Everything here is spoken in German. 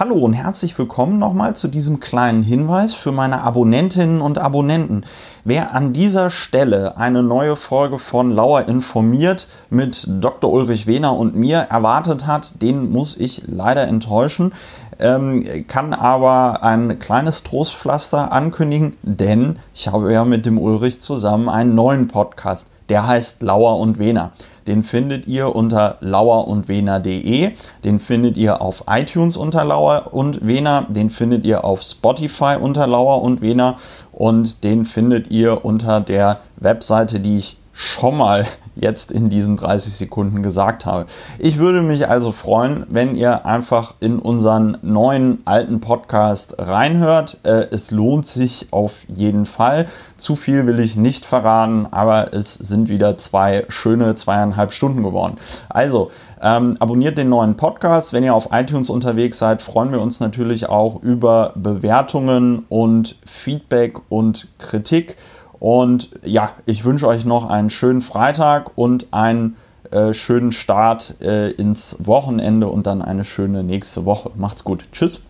Hallo und herzlich willkommen nochmal zu diesem kleinen Hinweis für meine Abonnentinnen und Abonnenten. Wer an dieser Stelle eine neue Folge von Lauer informiert mit Dr. Ulrich Wehner und mir erwartet hat, den muss ich leider enttäuschen. Ähm, kann aber ein kleines Trostpflaster ankündigen, denn ich habe ja mit dem Ulrich zusammen einen neuen Podcast. Der heißt Lauer und Wehner. Den findet ihr unter lauerundwener.de. Den findet ihr auf iTunes unter Lauer und Wener. Den findet ihr auf Spotify unter Lauer und Wener. Und den findet ihr unter der Webseite, die ich schon mal jetzt in diesen 30 Sekunden gesagt habe. Ich würde mich also freuen, wenn ihr einfach in unseren neuen alten Podcast reinhört. Äh, es lohnt sich auf jeden Fall. Zu viel will ich nicht verraten, aber es sind wieder zwei schöne zweieinhalb Stunden geworden. Also, ähm, abonniert den neuen Podcast. Wenn ihr auf iTunes unterwegs seid, freuen wir uns natürlich auch über Bewertungen und Feedback und Kritik. Und ja, ich wünsche euch noch einen schönen Freitag und einen äh, schönen Start äh, ins Wochenende und dann eine schöne nächste Woche. Macht's gut. Tschüss.